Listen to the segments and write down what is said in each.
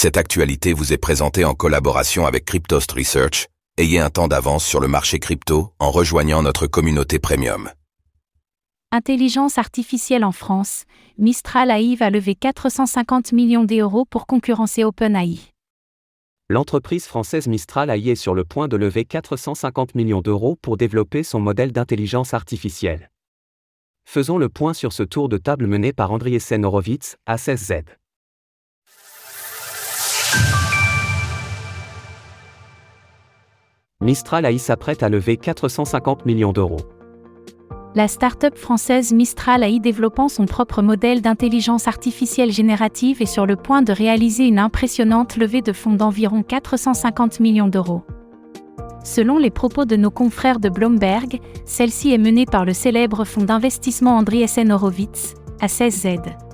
Cette actualité vous est présentée en collaboration avec Cryptost Research. Ayez un temps d'avance sur le marché crypto en rejoignant notre communauté premium. Intelligence artificielle en France, Mistral AI va lever 450 millions d'euros pour concurrencer OpenAI. L'entreprise française Mistral AI est sur le point de lever 450 millions d'euros pour développer son modèle d'intelligence artificielle. Faisons le point sur ce tour de table mené par Andriessen Horowitz, A16Z. Mistral AI s'apprête à lever 450 millions d'euros. La start-up française Mistral AI développant son propre modèle d'intelligence artificielle générative est sur le point de réaliser une impressionnante levée de fonds d'environ 450 millions d'euros. Selon les propos de nos confrères de Bloomberg, celle-ci est menée par le célèbre fonds d'investissement Andriessen Horowitz, A16Z.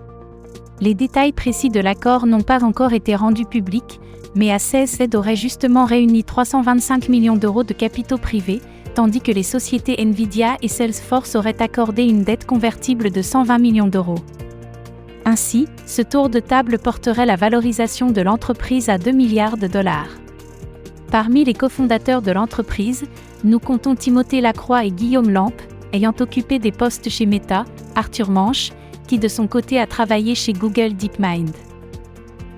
Les détails précis de l'accord n'ont pas encore été rendus publics, mais A16Z aurait justement réuni 325 millions d'euros de capitaux privés, tandis que les sociétés Nvidia et Salesforce auraient accordé une dette convertible de 120 millions d'euros. Ainsi, ce tour de table porterait la valorisation de l'entreprise à 2 milliards de dollars. Parmi les cofondateurs de l'entreprise, nous comptons Timothée Lacroix et Guillaume Lampe, ayant occupé des postes chez Meta, Arthur Manche, qui de son côté a travaillé chez Google DeepMind.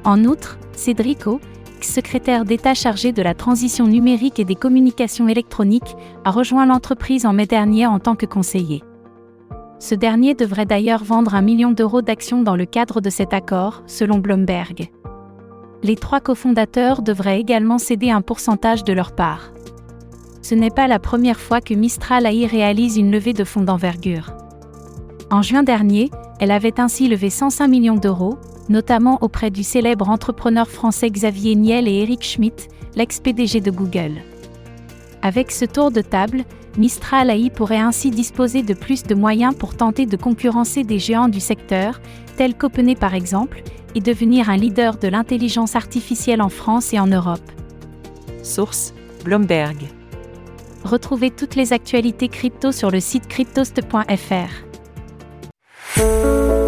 En outre, Cédrico, secrétaire d'État chargé de la transition numérique et des communications électroniques, a rejoint l'entreprise en mai dernier en tant que conseiller. Ce dernier devrait d'ailleurs vendre un million d'euros d'actions dans le cadre de cet accord, selon Bloomberg. Les trois cofondateurs devraient également céder un pourcentage de leur part. Ce n'est pas la première fois que Mistral AI réalise une levée de fonds d'envergure. En juin dernier, elle avait ainsi levé 105 millions d'euros, notamment auprès du célèbre entrepreneur français Xavier Niel et Eric Schmidt, l'ex-PDG de Google. Avec ce tour de table, Mistral AI pourrait ainsi disposer de plus de moyens pour tenter de concurrencer des géants du secteur, tels qu'OpenAI par exemple, et devenir un leader de l'intelligence artificielle en France et en Europe. Source Bloomberg. Retrouvez toutes les actualités crypto sur le site cryptost.fr. Música